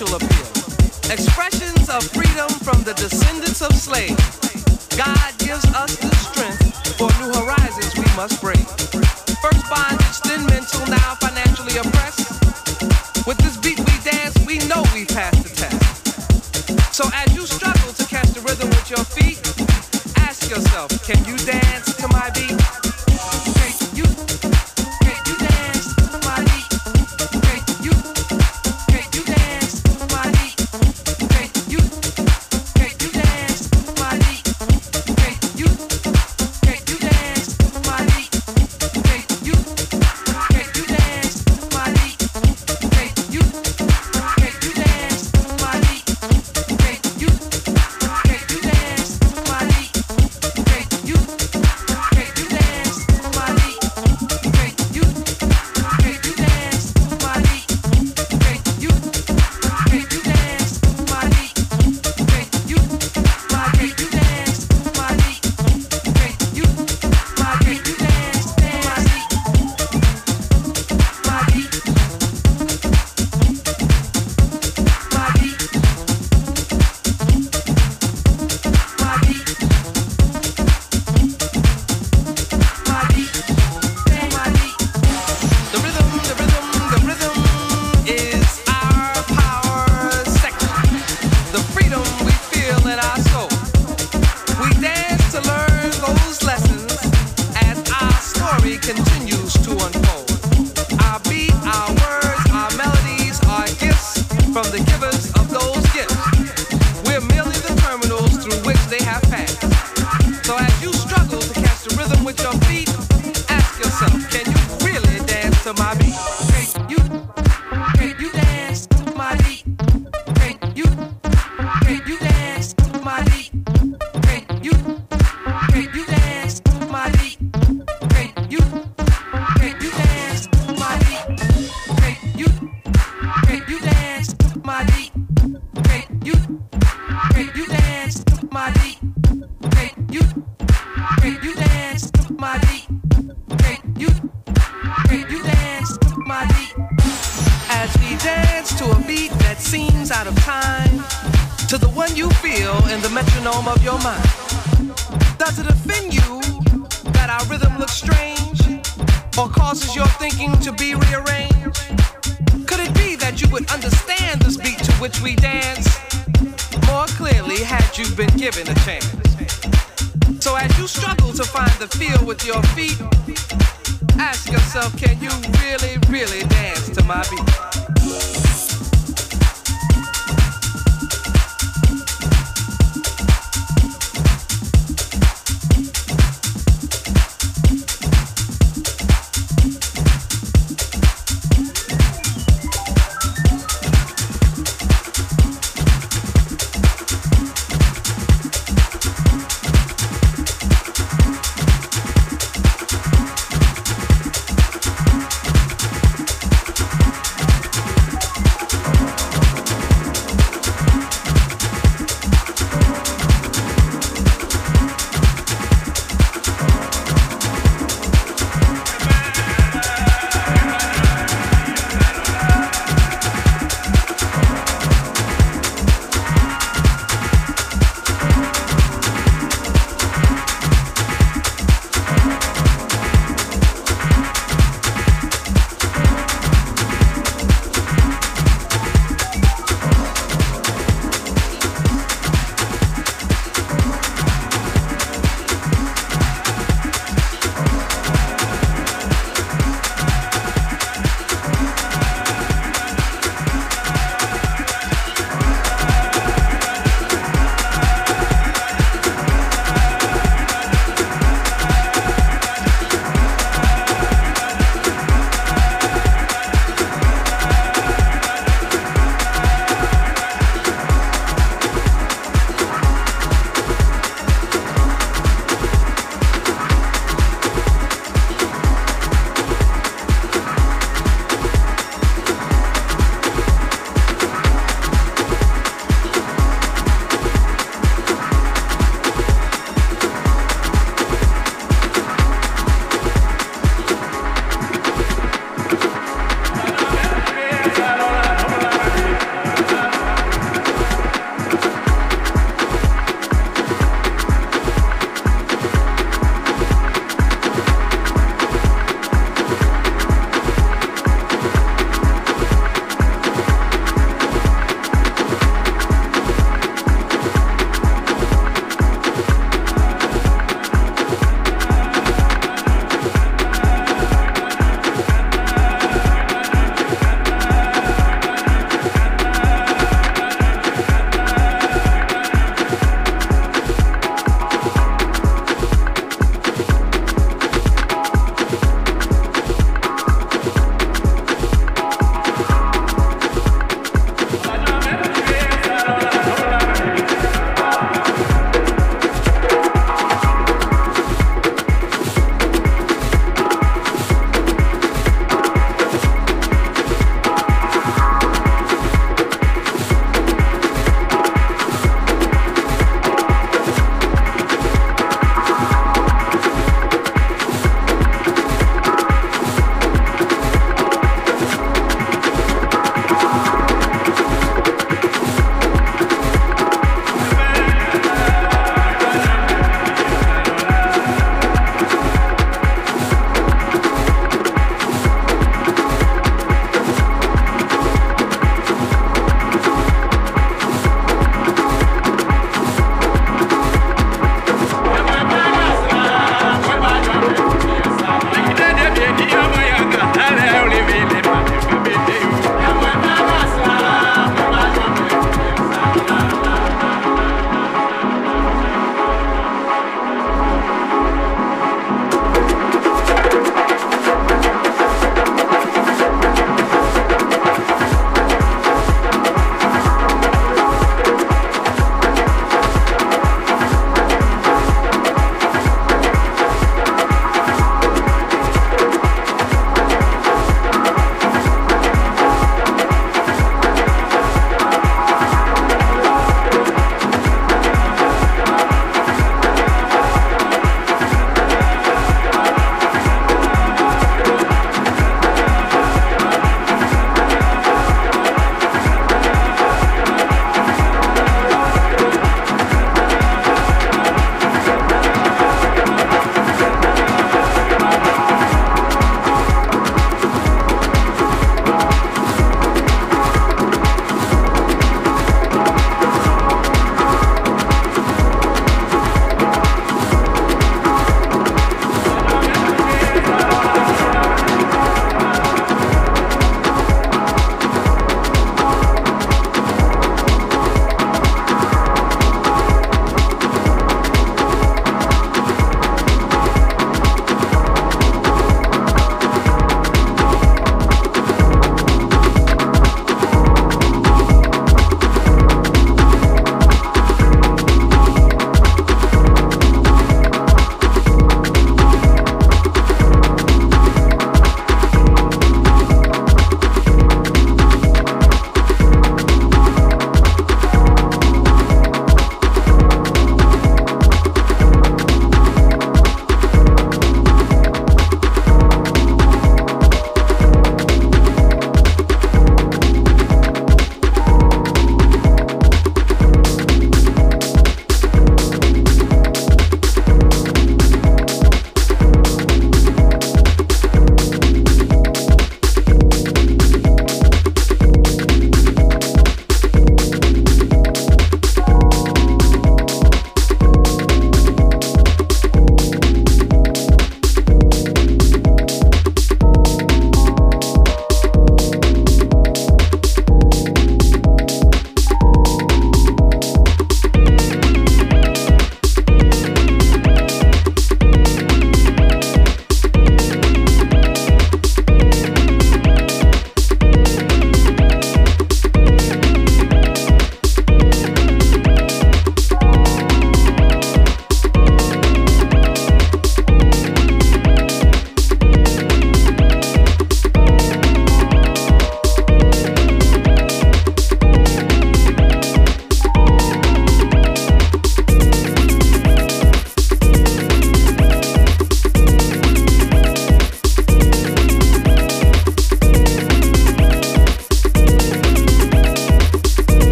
sexual appeal, expressions of freedom from the descendants of slaves. to my beat.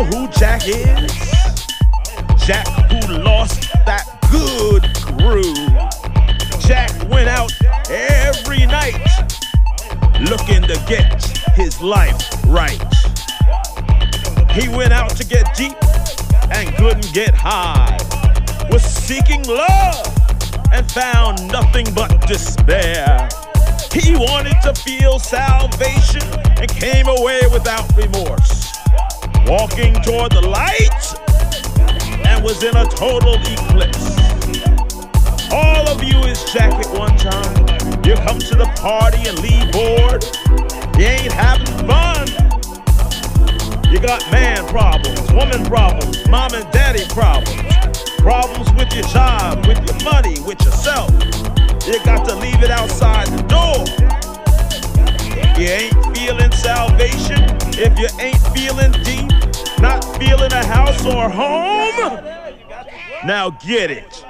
Know who Jack is? Jack who lost that good groove. Jack went out every night looking to get his life right. He went out to get deep and couldn't get high. Was seeking love and found nothing but despair. He wanted to feel salvation and came away without remorse walking toward the light and was in a total eclipse. All of you is Jack at one time. You come to the party and leave bored. You ain't having fun. You got man problems, woman problems, mom and daddy problems, problems with your job, with your money, with yourself. You got to leave it outside the door. You ain't feeling salvation, if you ain't feeling deep, not feeling a house or home, now get it.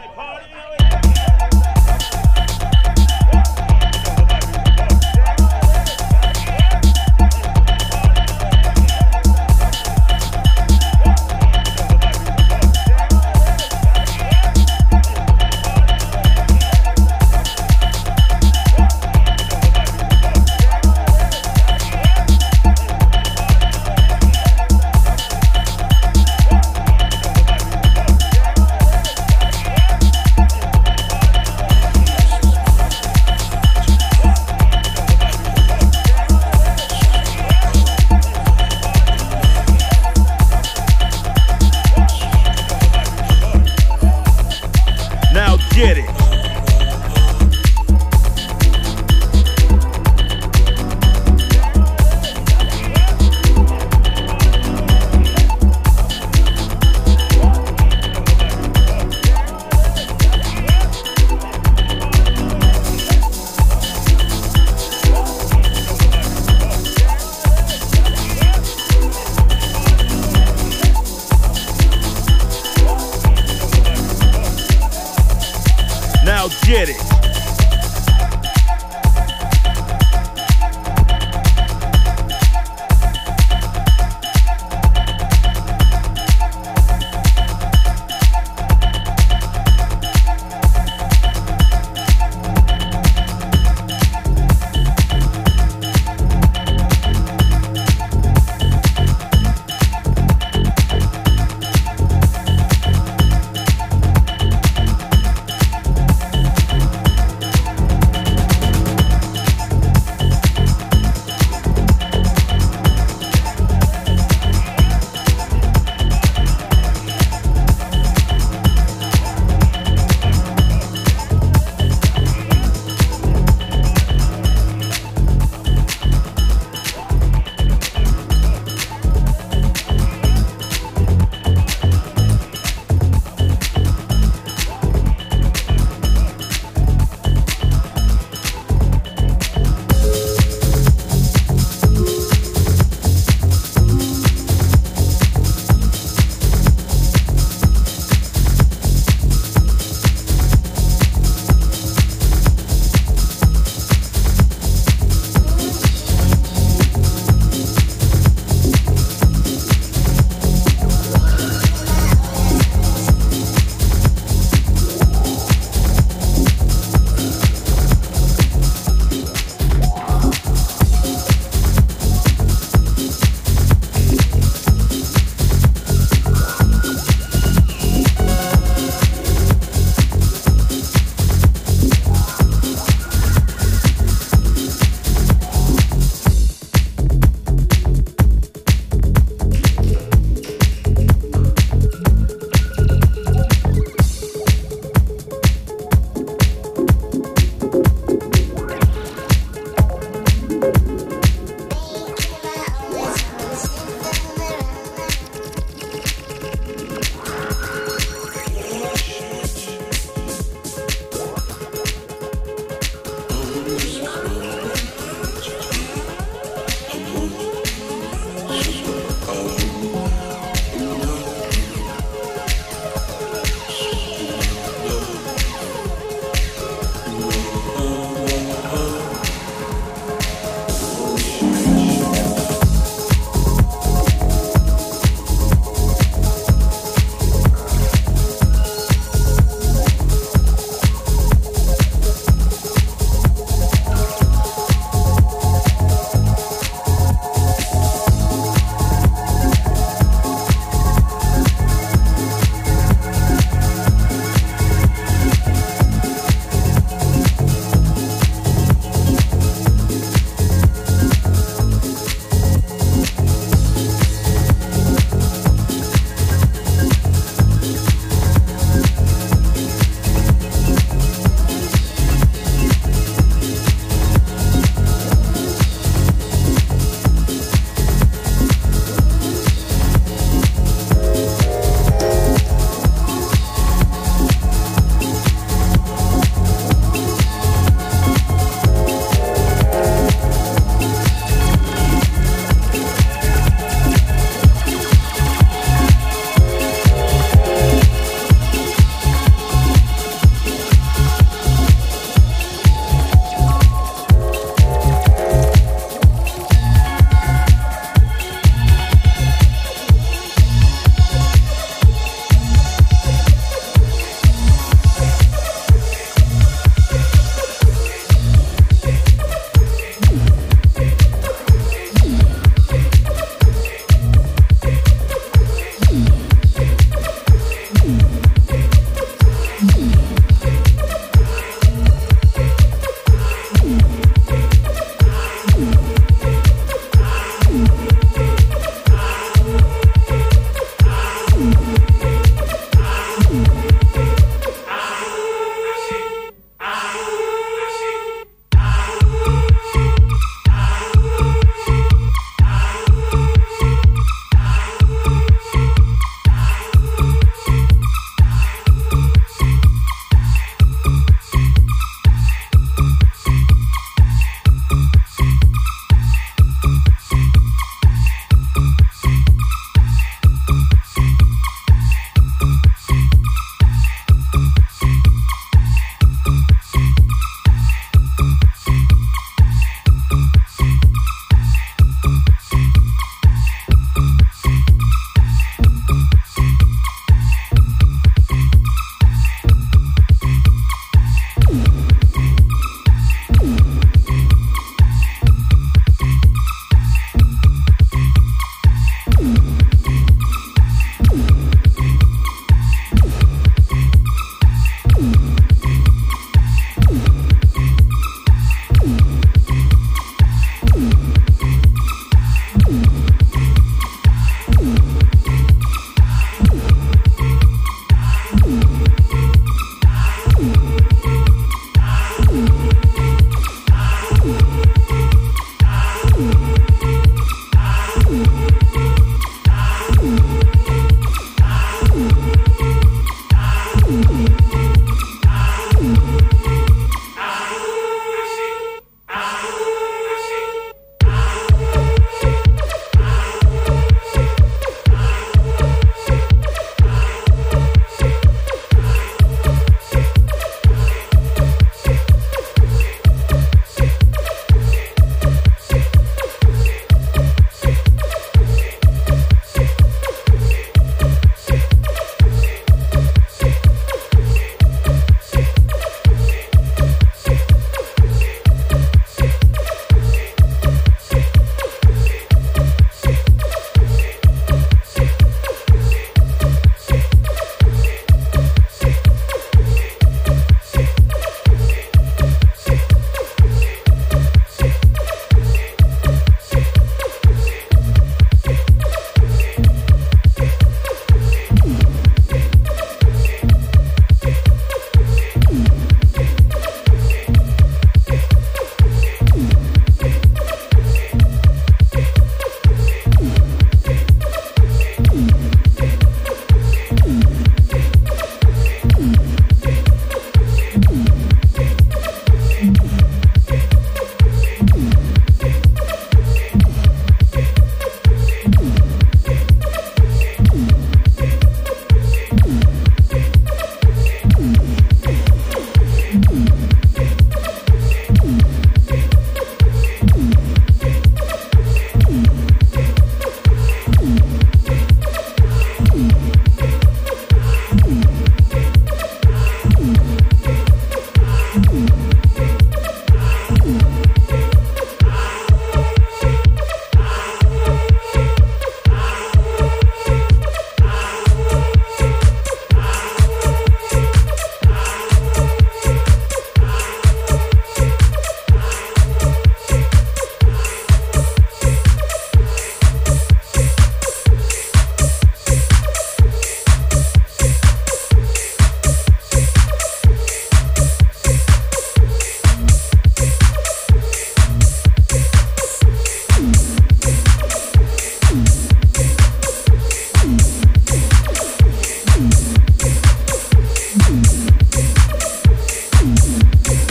Yeah.